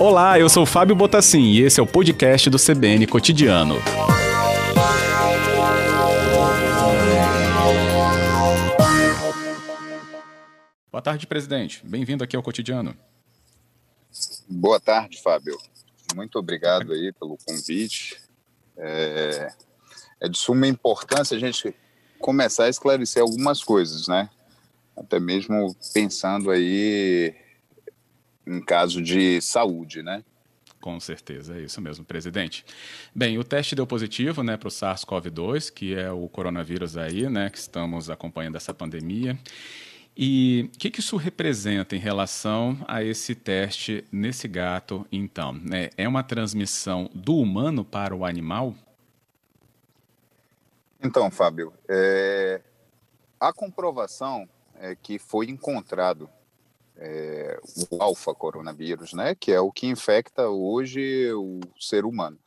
Olá, eu sou Fábio Botassin e esse é o podcast do CBN Cotidiano. Boa tarde, presidente. Bem-vindo aqui ao Cotidiano. Boa tarde, Fábio. Muito obrigado aí pelo convite. É, é de suma importância a gente começar a esclarecer algumas coisas, né? Até mesmo pensando aí em caso de saúde, né? Com certeza, é isso mesmo, presidente. Bem, o teste deu positivo, né, para o SARS-CoV-2, que é o coronavírus aí, né, que estamos acompanhando essa pandemia. E o que, que, isso representa em relação a esse teste nesse gato, então? É, é uma transmissão do humano para o animal? Então, Fábio, é, a comprovação é que foi encontrado é, o alfa coronavírus, né, que é o que infecta hoje o ser humano.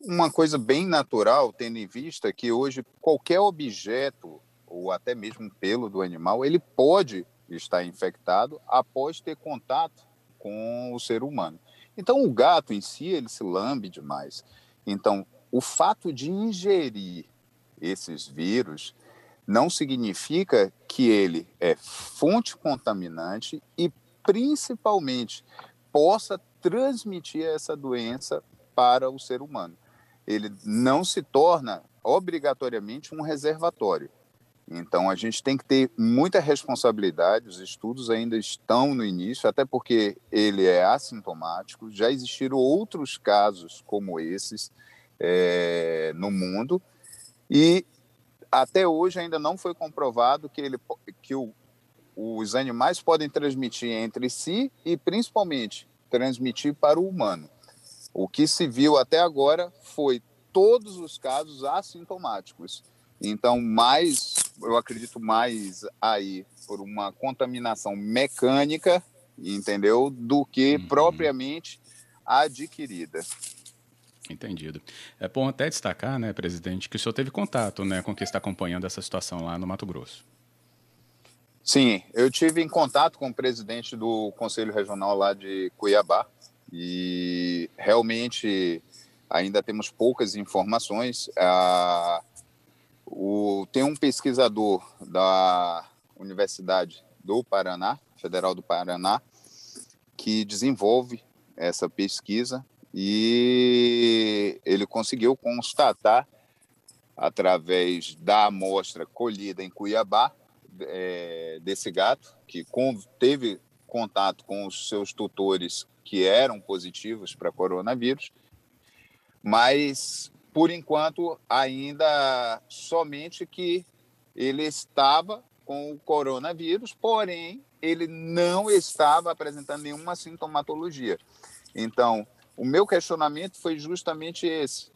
Uma coisa bem natural, tendo em vista que hoje qualquer objeto ou até mesmo pelo do animal, ele pode estar infectado após ter contato com o ser humano. Então o gato em si, ele se lambe demais. Então, o fato de ingerir esses vírus não significa que ele é fonte contaminante e, principalmente, possa transmitir essa doença para o ser humano. Ele não se torna obrigatoriamente um reservatório. Então, a gente tem que ter muita responsabilidade. Os estudos ainda estão no início, até porque ele é assintomático. Já existiram outros casos como esses é, no mundo. E até hoje ainda não foi comprovado que, ele, que o, os animais podem transmitir entre si e, principalmente, transmitir para o humano. O que se viu até agora foi todos os casos assintomáticos. Então, mais, eu acredito mais aí por uma contaminação mecânica, entendeu, do que uhum. propriamente adquirida. Entendido. É bom até destacar, né, presidente, que o senhor teve contato né, com quem está acompanhando essa situação lá no Mato Grosso. Sim, eu tive em contato com o presidente do Conselho Regional lá de Cuiabá e realmente ainda temos poucas informações. Ah, o, tem um pesquisador da Universidade do Paraná, Federal do Paraná, que desenvolve essa pesquisa e ele conseguiu constatar, através da amostra colhida em Cuiabá, é, desse gato, que teve contato com os seus tutores que eram positivos para coronavírus, mas por enquanto ainda somente que ele estava com o coronavírus, porém ele não estava apresentando nenhuma sintomatologia. Então, o meu questionamento foi justamente esse.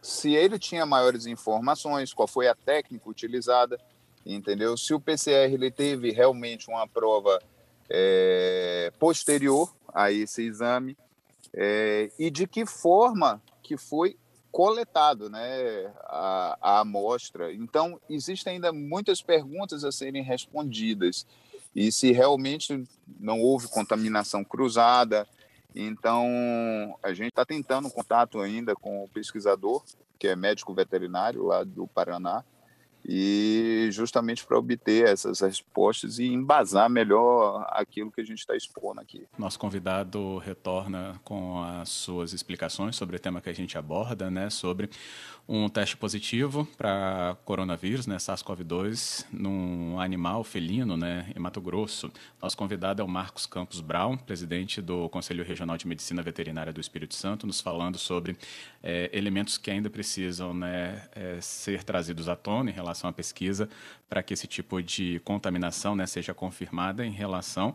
Se ele tinha maiores informações, qual foi a técnica utilizada, entendeu? Se o PCR ele teve realmente uma prova é, posterior a esse exame é, e de que forma que foi coletado né, a, a amostra. Então, existem ainda muitas perguntas a serem respondidas. E se realmente não houve contaminação cruzada, então, a gente está tentando um contato ainda com o pesquisador, que é médico veterinário lá do Paraná, e justamente para obter essas respostas e embasar melhor aquilo que a gente está expondo aqui. Nosso convidado retorna com as suas explicações sobre o tema que a gente aborda, né, sobre um teste positivo para coronavírus, né, SARS-CoV-2, num animal felino, né, em Mato Grosso. Nosso convidado é o Marcos Campos Brown, presidente do Conselho Regional de Medicina Veterinária do Espírito Santo, nos falando sobre é, elementos que ainda precisam né, é, ser trazidos à tona em relação à pesquisa para que esse tipo de contaminação né, seja confirmada em relação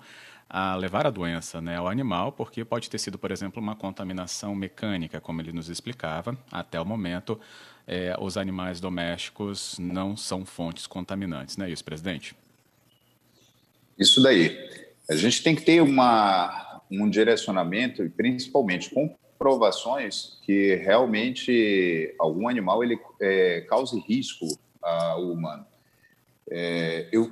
a levar a doença né, ao animal, porque pode ter sido, por exemplo, uma contaminação mecânica, como ele nos explicava. Até o momento, é, os animais domésticos não são fontes contaminantes, não é isso, presidente? Isso daí. A gente tem que ter uma, um direcionamento e principalmente comprovações que realmente algum animal ele é, cause risco ao humano. É, eu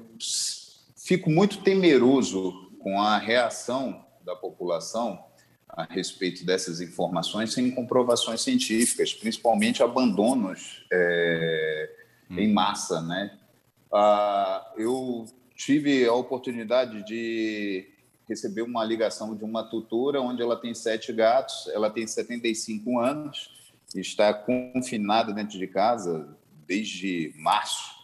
fico muito temeroso com a reação da população a respeito dessas informações sem comprovações científicas, principalmente abandonos é, hum. em massa, né? Ah, eu tive a oportunidade de receber uma ligação de uma tutora onde ela tem sete gatos, ela tem 75 anos, está confinada dentro de casa desde março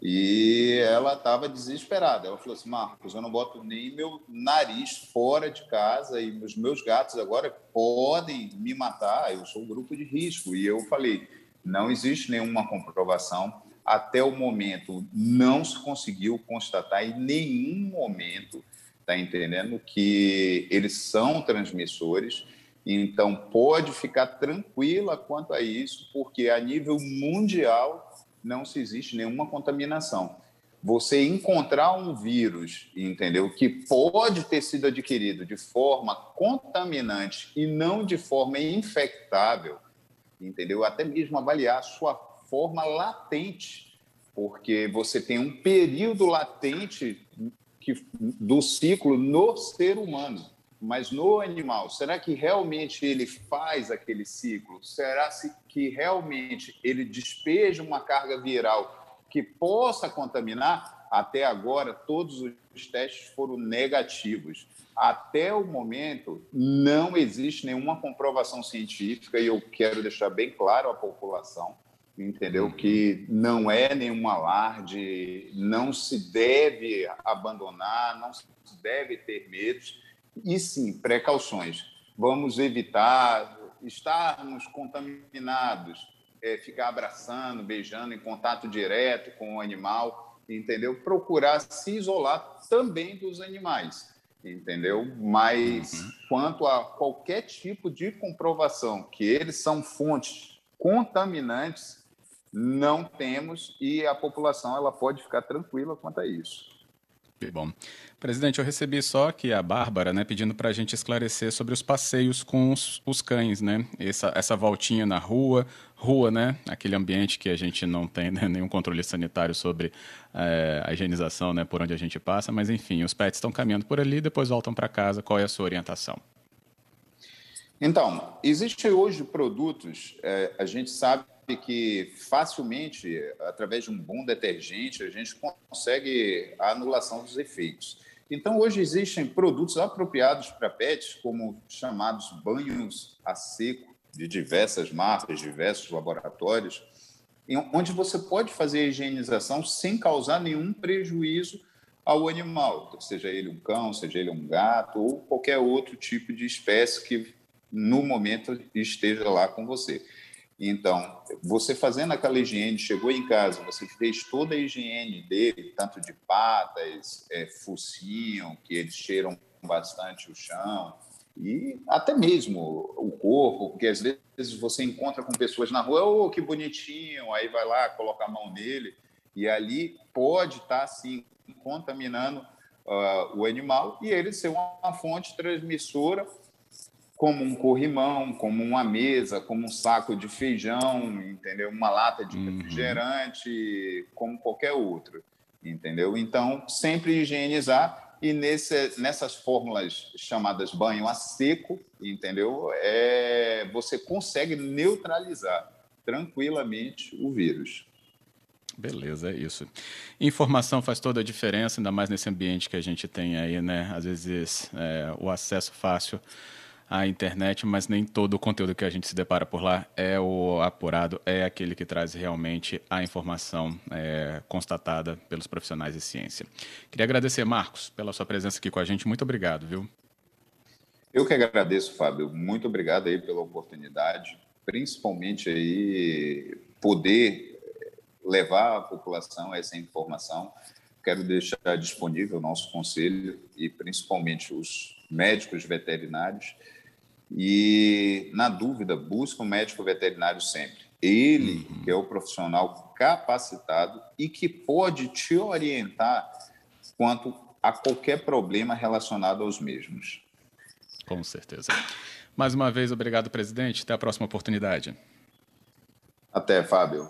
e ela estava desesperada. Ela falou assim: Marcos, eu não boto nem meu nariz fora de casa e os meus gatos agora podem me matar. Eu sou um grupo de risco. E eu falei: não existe nenhuma comprovação. Até o momento, não se conseguiu constatar em nenhum momento, tá entendendo, que eles são transmissores. Então, pode ficar tranquila quanto a isso, porque a nível mundial não se existe nenhuma contaminação. Você encontrar um vírus, entendeu, que pode ter sido adquirido de forma contaminante e não de forma infectável, entendeu? Até mesmo avaliar a sua forma latente, porque você tem um período latente que, do ciclo no ser humano. Mas no animal, será que realmente ele faz aquele ciclo? Será que realmente ele despeja uma carga viral que possa contaminar? Até agora, todos os testes foram negativos. Até o momento, não existe nenhuma comprovação científica, e eu quero deixar bem claro à população, entendeu? Que não é nenhum alarde, não se deve abandonar, não se deve ter medos e sim, precauções. Vamos evitar estarmos contaminados, é, ficar abraçando, beijando, em contato direto com o animal, entendeu? Procurar se isolar também dos animais, entendeu? Mas uhum. quanto a qualquer tipo de comprovação que eles são fontes contaminantes, não temos e a população ela pode ficar tranquila quanto a isso. Bom, presidente, eu recebi só aqui a Bárbara, né, pedindo para a gente esclarecer sobre os passeios com os, os, cães, né? Essa, essa voltinha na rua, rua, né? Aquele ambiente que a gente não tem né, nenhum controle sanitário sobre é, a higienização, né, por onde a gente passa, mas enfim, os pets estão caminhando por ali, depois voltam para casa. Qual é a sua orientação? Então, existem hoje produtos, é, a gente sabe que facilmente, através de um bom detergente, a gente consegue a anulação dos efeitos. Então, hoje existem produtos apropriados para pets, como chamados banhos a seco, de diversas marcas, diversos laboratórios, onde você pode fazer a higienização sem causar nenhum prejuízo ao animal, seja ele um cão, seja ele um gato ou qualquer outro tipo de espécie que no momento esteja lá com você. Então, você fazendo aquela higiene, chegou em casa, você fez toda a higiene dele, tanto de patas, é, focinho, que eles cheiram bastante o chão, e até mesmo o corpo, porque às vezes você encontra com pessoas na rua, oh, que bonitinho, aí vai lá, coloca a mão nele, e ali pode estar, tá, sim, contaminando uh, o animal, e ele ser uma fonte transmissora como um corrimão, como uma mesa, como um saco de feijão, entendeu? Uma lata de uhum. refrigerante, uhum. como qualquer outro, entendeu? Então, sempre higienizar e nesse, nessas fórmulas chamadas banho a seco, entendeu? É, você consegue neutralizar tranquilamente o vírus. Beleza, é isso. Informação faz toda a diferença, ainda mais nesse ambiente que a gente tem aí, né? Às vezes é, o acesso fácil a internet, mas nem todo o conteúdo que a gente se depara por lá é o apurado, é aquele que traz realmente a informação é, constatada pelos profissionais de ciência. Queria agradecer, Marcos, pela sua presença aqui com a gente. Muito obrigado, viu? Eu que agradeço, Fábio. Muito obrigado aí pela oportunidade, principalmente aí poder levar à população essa informação. Quero deixar disponível o nosso conselho e principalmente os médicos veterinários e, na dúvida, busca um médico veterinário sempre. Ele uhum. é o profissional capacitado e que pode te orientar quanto a qualquer problema relacionado aos mesmos. Com certeza. Mais uma vez, obrigado, presidente. Até a próxima oportunidade. Até, Fábio.